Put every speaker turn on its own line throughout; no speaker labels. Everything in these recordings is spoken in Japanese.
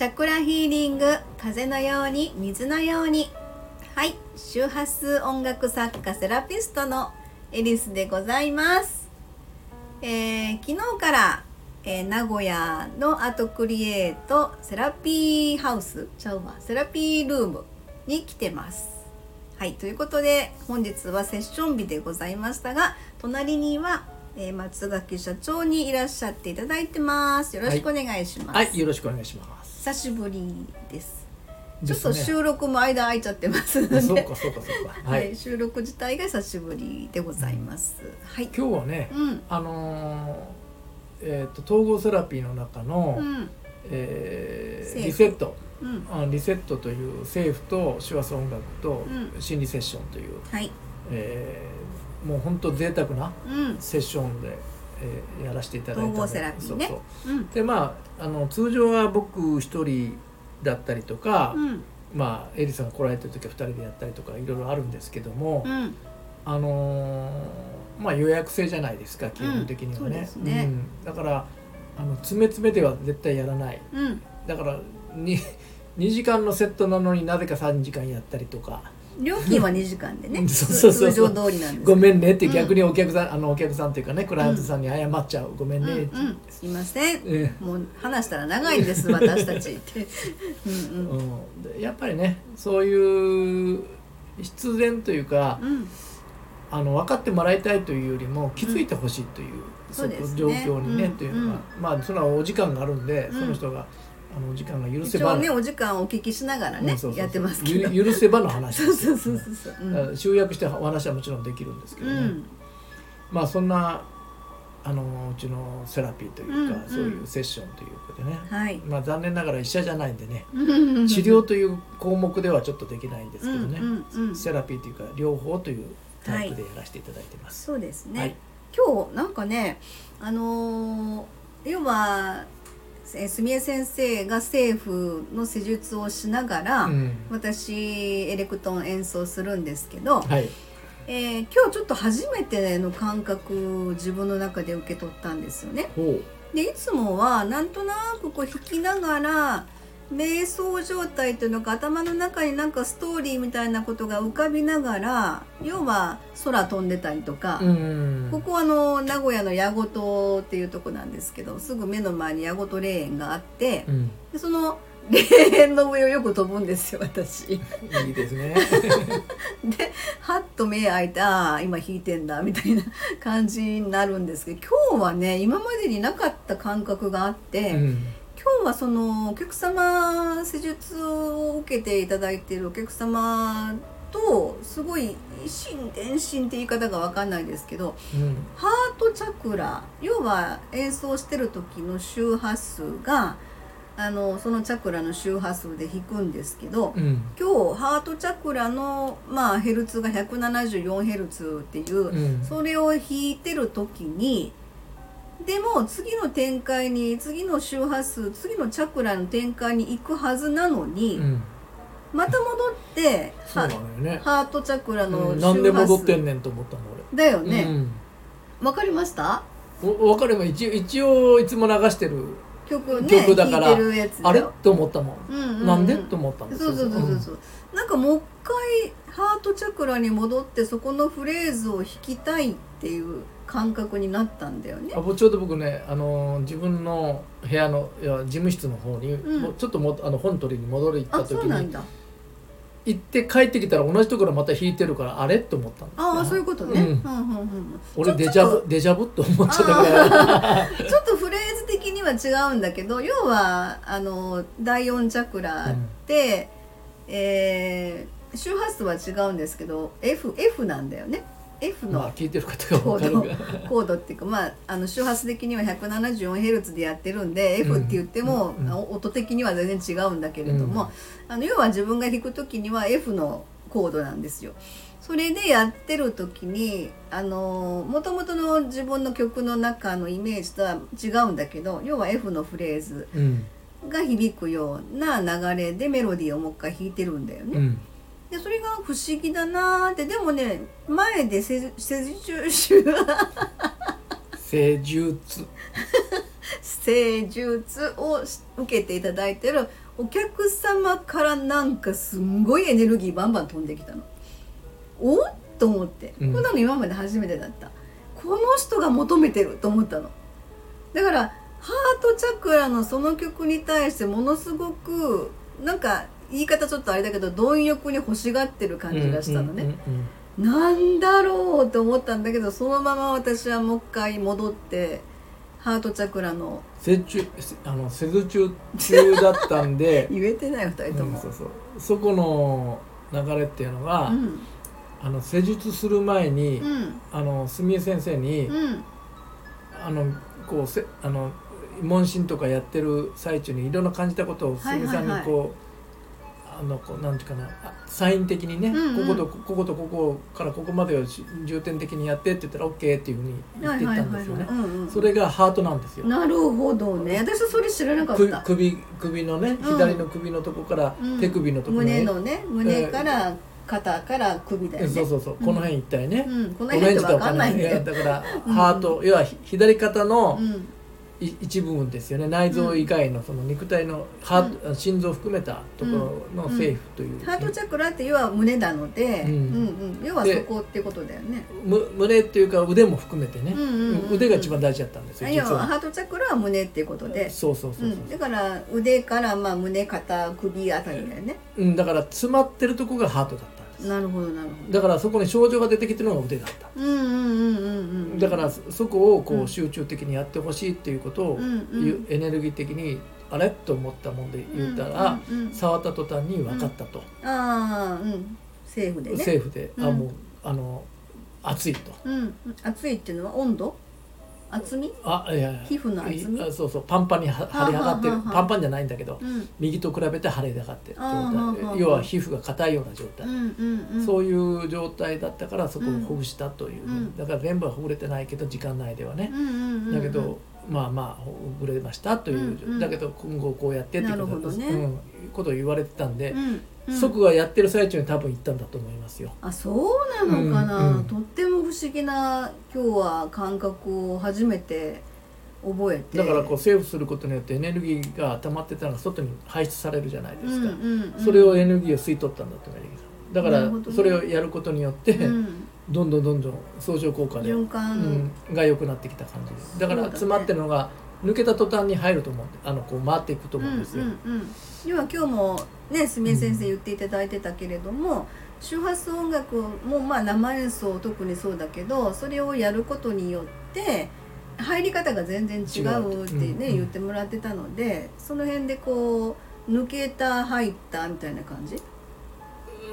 チャクラヒーリング風のように水のように。はい周波数音楽作家セラピストのエリスでございます、えー昨日から、えー名古屋のアートクリエイトセラピーハウスちゃうわセラピールームに来てます。はいということで本日はセッション日でございましたが隣には、えー松垣社長にいらっしゃっていただいてますよろしくお願いします、
はい、よろしくお願いします。
久しぶりです。ちょっと収録も間空いちゃってますので、
そうかそうかそうか。
は、
はいい。
収録自体が久しぶりでございます。はい。
今日はね、
うん、
あのーえっ、と統合セラピーの中の、
うん、
えーリセット
うん、
あリセットという政府と手話音楽と
う
心理セッションという、
はい、
えーもう本当贅沢な
うん、
セッションで、えーやらせていただいたので。
ね。
そうそう。
うん、
でまああの通常は僕一人だったりとか、
うん、
まあエリさんが来られてる時は2人でやったりとかいろいろあるんですけども、
うん、
あのーまあ予約制じゃないですか基本的にはね。
すね。
うん。だからあの詰め詰めでは絶対やらない。
うん。
だからに2時間のセットなのになぜか3時間やったりとか
料金は2時間でね、
そうそうそう。
通常通りなんです。
ごめんねって
うん
逆にお客さん、あのお客さんっていうかねクライアントさんに謝っちゃう、ごめん
うん、
ね、
うん、すいません。
え
もう話したら長いんです私たちって。うん、うん、
うん。でやっぱりねそういう必然というか、
うん、
あの分かってもらいたいというよりも気づいてほしいという、
そう
状況にね、
うん。
というのが、まあそれはお時間があるんで、
うん。
その人があのお時間が許せば
ねお時間をお聞きしながらねやってますけど。
ゆ許せばの話ですよ。
そうそうそうそう。う。ん。
集約してお話はもちろんできるんですけどね、
うん、
まあそんなあのうちのセラピーというか、
うん
そういうセッションということでね、
はい。
まあ残念ながら医者じゃないんでね、
治
治療という項目ではちょっとできないんですけどね、
うんうんうん。
セラピーというか療法というタイプでやらせていただいてます。
そうですね、
はい。
今日なんかねあのー要はえー住江先生が政府の施術をしながら、
うん。
私エレクトーン演奏するんですけど、
はい、
えー今日ちょっと初めての感覚を自分の中で受け取ったんですよね。
ほ
でいつもはなんとなくこう弾きながら瞑想状態というのか頭の中になんかストーリーみたいなことが浮かびながら要は空飛んでたりとか、ここはあの名古屋の矢事っていうとこなんですけどすぐ目の前に矢事霊園があって
うん
でその霊園の上をよく飛ぶんですよ私。
いいですね。
ではっと目開いてああ今弾いてんだみたいな感じになるんですけど今日はね今までになかった感覚があって、
うん
はそのお客様施術を受けていただいているお客様とすごい一心伝心って言い方が分かんないですけど
うん。
ハートチャクラ要は演奏してる時の周波数があのそのチャクラの周波数で弾くんですけど
うん。
今日ハートチャクラの、まあ、ヘルツが 174Hz っていう、
うん。
それを弾いてる時にでも次の展開に次の周波数次のチャクラの展開に行くはずなのに、
うん。
また戻って
そう
は
なのよね。
ハートチャクラの
うん。
周波数、
なんで戻ってんねんと思ったの
だよ
俺。
ねわ、かりました？
うん。お分かれば一応一応いつも流してる
曲ね
曲だからあれ？
よ
と思ったもん。
うんうんうん。
なんで？と思ったんです
そうそうそうそう。そう、なんかもう一回ハートチャクラに戻ってそこのフレーズを弾きたいっていう感覚になったんだよね。
あぼちょうど僕ね、あのー自分の部屋のいや事務室の方に、
うん。
ちょっともあの本取りに戻り行った
あ
時に
そうなんだ。
行って帰ってきたら同じところまた弾いてるからあれ？と思った
ああそういうことね、
うん。
うんうんうん
俺デジャブデジャブって思っちゃった
ちょっとフレーズ的には違うんだけど要はあの第4チャクラって、えー周波数は違うんですけど F, F なんだよね F の
まあ聞いてる方が分かるが
コードっていうか、まあ、あの周波数的には 174Hz でやってるんで、F って言っても、
うんうん
音的には全然違うんだけれども、あの要は自分が弾く時には F のコードなんですよ。それでやってる時にあのもともとの自分の曲の中のイメージとは違うんだけど要は F のフレーズ
うん。
が響くような流れでメロディーをもう一回弾いてるんだよね。
うん
でそれが不思議だなーって。でもね前で施施術
施術。
施術をし受けていただいてる。お客様からなんかすんごいエネルギーバンバン飛んできたの。お？っと思って。こ
うん。
んなの今まで初めてだった、この人が求めてると思ったの。だからハートチャクラのその曲に対してものすごくなんか言い方ちょっとあれだけど貪欲に欲しがってる感じがしたのね、なんだろうと思ったんだけどそのまま私はもう一回戻ってハートチャクラの
施中あの施術中中だったんで
言えてない二人とも、
うんそうそう。そこの流れっていうのが、
うん。
あの施術する前に、
うん。
あの住江先生に、
うん。
あのこうせあの問診とかやってる最中にいろんな感じたことを
はいはいはい
住江さんにこう、あのこうなんていうかなあサイン的にね、
うんうん。
こことこことここからここまでをし重点的にやってって言ったら OK っていうふうに言っていったんですよね。それがハートなんですよ。
なるほどね。私はそれ知らなかっ
首
た
首首のね左の首のとこから
うん。
手首のところ
胸のね胸から肩から首だよね。
そうそうそう、
うん。
この辺一帯ね、
うん、この
オレンジと
辺って分かんないん
い
だよ
やだからハート、要はひ左肩の
うん。
い一部分ですよね。内臓以外のその肉体のハート、心臓を含めたところの
うん。
セーフという、
ハートチャクラって要は胸なので、
うん。
うんうん。要はそこってことだよね。
む胸っていうか腕も含めてね、
うんうんうんうん。
腕が一番大事だったんですよ
要
実は。
はハートチャクラは胸っていうことで、
そうそうそう
だから腕からまあ胸肩首あたりだよね。
うんだから詰まってるとこがハートだった
なるほどなるほど。
だからそこに症状が出てきてるのが腕だった。
うんうんうんうんうん。
だからそそこをこ
うん
う集中的にやってほしいっていうことを、
うんうん
ゆエネルギー的にあれと思ったもんで言ったら、
うんうんうん
触った途端に分かったと、
ああうん。セーフでね。
セーフで、あ
うん。
もうあの熱いと。
うん。熱いっていうのは温度？厚み？
あいやいや。
皮膚の厚み？
そうそう。パンパンには腫れ上がってる。パンパンじゃないんだけど、
うん。
右と比べて腫れ上がってる状
あーはあはあはあ
態要は皮膚が硬いような状態。そういう状態だったからそこをほぐしたという、
うん。
だから全部はほぐれてないけど時間内ではね。だけどまあまあほぐれましたという、
うんうん。
だけど今後こうやってっていうこと
ね。
うん、ことを言われてたんで、
うんうん。
即はやってる最中に多分行ったんだと思いますよ。
あそうなのかな、
うんうん。
とっても不思議な今日は感覚を初めて覚えて。
だからこうセーブすることによってエネルギーが溜まってたのが外に排出されるじゃないですか、
うんうんうん。
それをエネルギーを吸い取ったんだと思います。だからそれをやることによって、
うん
どんどんどんどん相乗効果で、うん、が良くなってきた感じです。だから詰まってるのが抜けた途端に入ると思う。あのこう回っていくと思うんですよ、
うんうんうん、要は今日もねすみれ先生言っていただいてたけれども、周波数音楽もまあ生演奏特にそうだけどそれをやることによって入り方が全然違うってね、
違ううんうん。
言ってもらってたのでその辺でこう抜けた入ったみたいな感じ？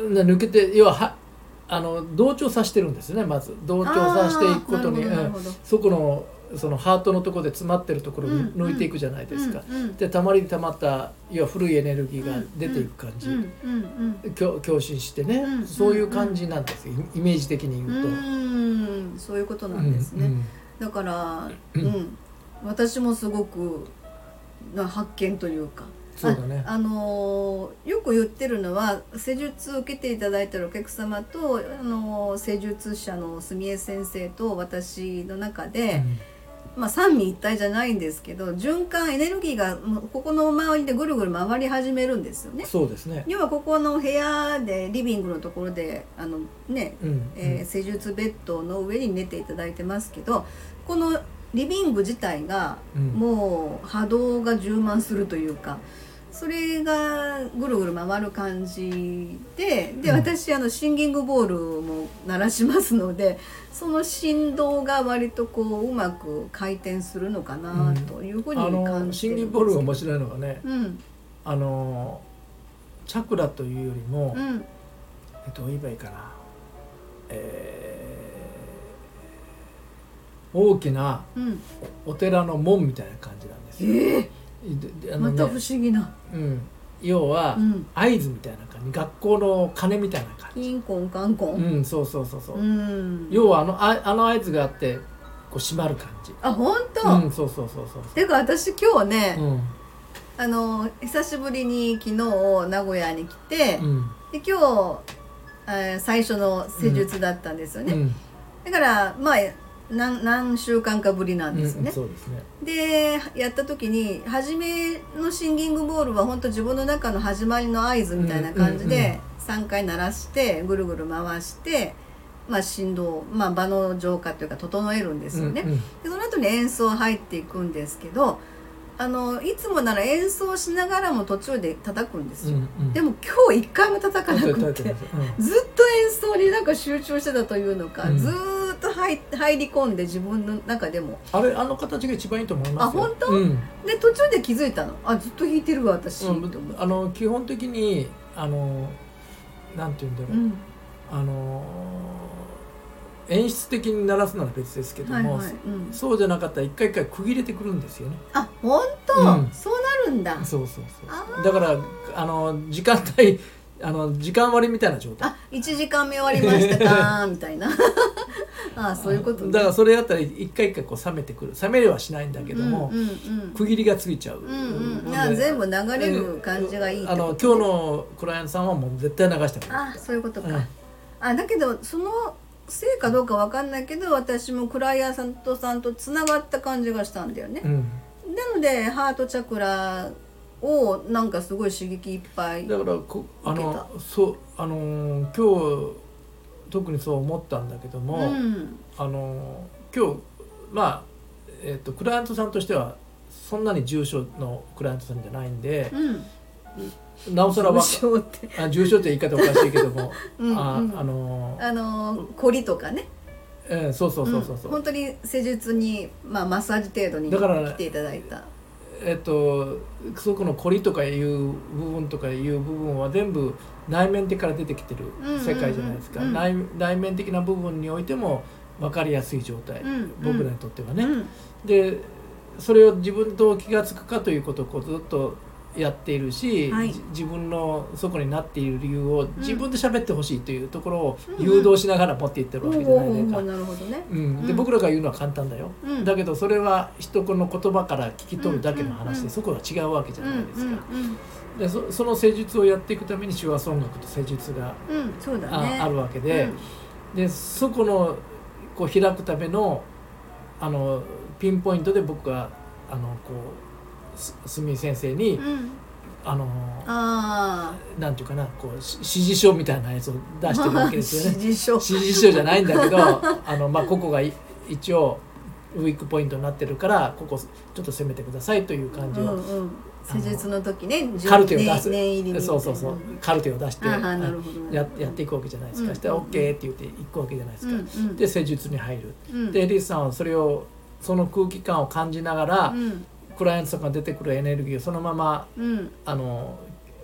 うん抜けて要ははあの同調させてるんですねまず。同調させていくことに。うん。そこのそのハートのところで詰まってるところを
うん
抜いていくじゃないですか、
うんうん。
でたまりにたまった要は古いエネルギーが出ていく感じ、
うんうんうん
共共振してね、
うん
そういう感じなんですよ。イイメージ的に言うと。
うん。そういうことなんですね、
うんうん。
だから、
う
うんん、私もすごくな発見というか
そうだね
あ、あのーよく言ってるのは施術を受けていただいてるお客様と、あのー施術者の住江先生と私の中で、まあ、三位一体じゃないんですけど循環エネルギーがここの周りでぐるぐる回り始めるんですよね
うん。そうですね。
要はここの部屋でリビングのところであのね
うん
えー施術ベッドの上に寝ていただいてますけどこのリビング自体が
うん
もう波動が充満するというかそれがぐるぐる回る感じでで
うん。
私あのシンギングボールも鳴らしますのでその振動が割とこううまく回転するのかなというふうに
あ
感
のシンギン
じてるんです
ボールが面白いのがね、
うん。
あのチャクラというよりも、
うん。
えっとどう言えばいいかな、えー大きな
うん。
お寺の門みたいな感じなんですよ。
ええ
でであのね。
また不思議な。
うん、要は、
うん。
合図みたいな感じ。学校の鐘みたいな感じ。
キンコンカンコン
うん、そうそうそうそう。
うん。
要はあのああの合図があってこう閉まる感じ。
あ本当、
うん、そうそうそうそう。
てか私今日ね、
うん。
あの久しぶりに昨日名古屋に来て、
うん。
で今日、えー最初の施術だったんですよね、
うん。
だからまあ何何週間かぶりなんですよね、
うんそうですね。
でやった時に初めのシンギングボールは本当自分の中の始まりの合図みたいな感じで3回鳴らしてぐるぐる回して、まあ、振動、まあ、場の浄化というか整えるんですよね。
うんうん。
でその後に演奏入っていくんですけどあのいつもなら演奏しながらも途中で叩くんですよ。
うんうん。
でも今日一回も叩かなくて
うん。
ずっと演奏になんか集中してたというのか、
うん。
ずーっと入入り込んで自分の中でも。
あれあの形が一番いいと思いますよ。
あ本当？
うん。
で途中で気づいたの？あずっと弾いてるわ私、
うん。あの基本的にあのなんて言うんだろう、
うん。
あの演出的に鳴らすなら別ですけども、
はいはい、うん、
そうじゃなかったら一回一回区切れてくるんですよね。
あ本当、
うん。
そうなるんだ。
そうそうそう。だからあの時間帯あの時間割みたいな状態。
あ一時間目終わりましたかみたいなあそういうことね。
だからそれやったら一回一回こう冷めてくる。冷めれはしないんだけども、
うんうんうん。
区切りがついちゃう、
うんうん、全部流れる感じがいいって
あの今日のクライアントさんはもう絶対流して
あそういうことか、
うん。
あだけどそのせいかどうかわかんないけど私もクライアントさんとつながった感じがしたんだよね、
うん、
なのでハートチャクラをなんかすごい刺激いっぱい
だからこあのそうあのー今日特にそう思ったんだけども、
うん。
あのー今日まあ、えっとクライアントさんとしてはそんなに重症のクライアントさんじゃないんで、
うん。
なおさらは
重症って。
あ重症って言い方おかしいけども
うんうん。
ああのー
あの凝りとかね。
えーそうそうそうそうそう、
ん。本当に施術に、まあ、マッサージ程度に来ていただいた
えっとそこの凝りとかいう部分とかいう部分は全部内面的から出てきてる世界じゃないですか、
うん。うんうん
内内面的な部分においても分かりやすい状態、
うん
僕らにとってはね、
うん。
でそれを自分と気が付くかということをこうずっとやっているし、
はい。
じ自分のそこになっている理由を自分で喋ってほしいというところを
うん。
誘導しながら持っていってるわけじゃないで。すか。
おーなるほどね
うん、で
うん
僕らが言うのは簡単だよ、
うん
だけどそれは人の言葉から聞き取るだけの話で、
うんうん
そこは違うわけじゃないですか、
うんうん
でそその施術をやっていくために手話音楽と施術が
うん、うん、そうだ
あ,、
ね
あるわけで,、でそこのこう開くためのあのピンポイントで僕があのこうすすみ先生に、
うん、うん、
あの
あ
なんていうかなこうし指示書みたいなやつを出
あ
してるわけですよね。
指示書。
指示書じゃないんだけど あの、まあ、ここがい一応ウィークポイントになってるからここちょっと攻めてくださいという感じを、
うんうん。施術の時ね
カルテを出す、そうそうそう。カルテを出してややっていくわけじゃないですか、
うん
したら OK って言っていくわけじゃないですか、
うんうん。
で施術に入る、
うん。
でエリスさんはそれをその空気感を感じながら、
うん
クライアントさんから出てくるエネルギーをそのまま
うん。
あの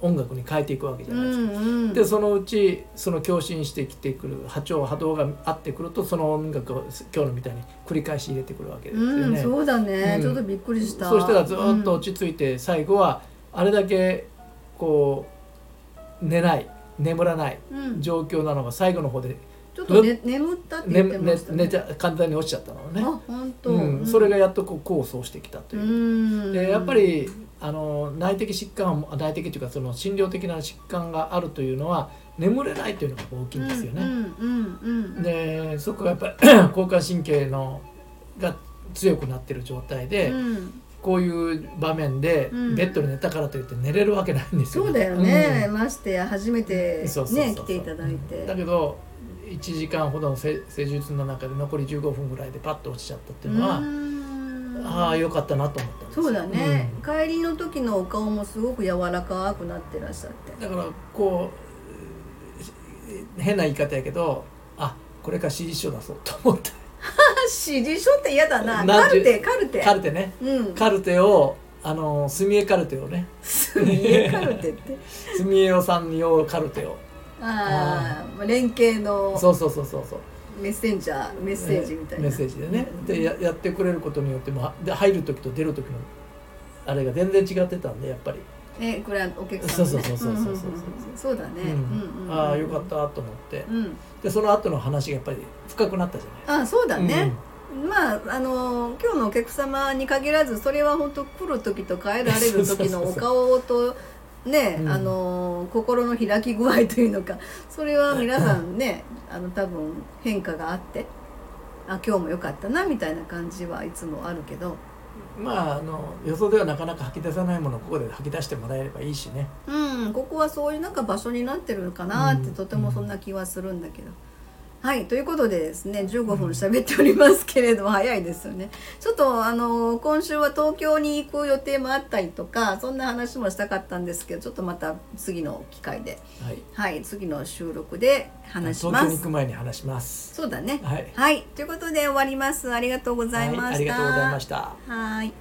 音楽に変えていくわけじゃ
う
ないですか、
んうん
でそのうちその共振してきてくる波長波動が合ってくるとその音楽を今日のみたいに繰り返し入れてくるわけですよ
うん
ね。
そうだね、
うん。
ちょっとびっくりした。
そしたらずっと落ち着いて最後はあれだけこう寝ない眠らない状況なのが最後の方で
ちょっと、ね、眠ったって
寝
言ってま
寝
したね。
寝ちゃ簡単に落ちちゃったのね。
あ本当、
うん、それがやっとこう構想してきたと
う
いう。
ん。
でやっぱりあの内的疾患は内的というかその診療的な疾患があるというのは眠れないというのが大きいんですよね。
うんうんうん
でそこがやっぱり 交感神経のが強くなってる状態で、
うん。
こういう場面で
うん。
ベッドで寝たからといって寝れるわけないんですよ、
そうだよね、ましてや初めてね来ていただいて。
だけど1時間ほどの施施術の中で残り15分ぐらいでパッと落ちちゃったっていうのは、
うん。
ああよかったなと思ったんです。よ
そうだね、帰りの時のお顔もすごく柔らかくなってらっしゃって。
うんだからこう変な言い方やけどあこれから指示書出そうと思って。
指示書って嫌だな。カルテカルテ。
カルテね。
うん。
カルテをあの墨絵カルテをね。
家カルテって？
墨絵さん用カルテを
ああ連携の
そうそうそうそうそう。
メッセンジャーメッセージみたいな、
メッセージでね。でややってくれることによってもで入る時と出る時のあれが全然違ってたんでやっぱり、
えこれはお客さん、ね、
そうそうそうそうそうそうん
んんそうだね、
うん。
うんうん
ああよかったと思って。
うん。
でその後の話がやっぱり深くなったじゃない
あそうだね、まああの今日のお客様に限らずそれは本当来る時と帰られる時のお顔とね、
うん。
あの心の開き具合というのかそれは皆さんね あの多分変化があってあ今日も良かったなみたいな感じはいつもあるけど。
まああの予想ではなかなか吐き出さないものをここで吐き出してもらえればいいしね。
うんここはそういうなんか場所になってるのかなって
うん
とてもそんな気はするんだけど。はいということでですね15分喋っておりますけれども、早いですよね。ちょっとあの今週は東京に行く予定もあったりとかそんな話もしたかったんですけどちょっとまた次の機会で
はい。
はい次の収録で話し
東京に行
ます
く前に話します。
そうだね。
はい。
はいということで終わります。ありがとうございました、
はい、ありがとうございました。
はい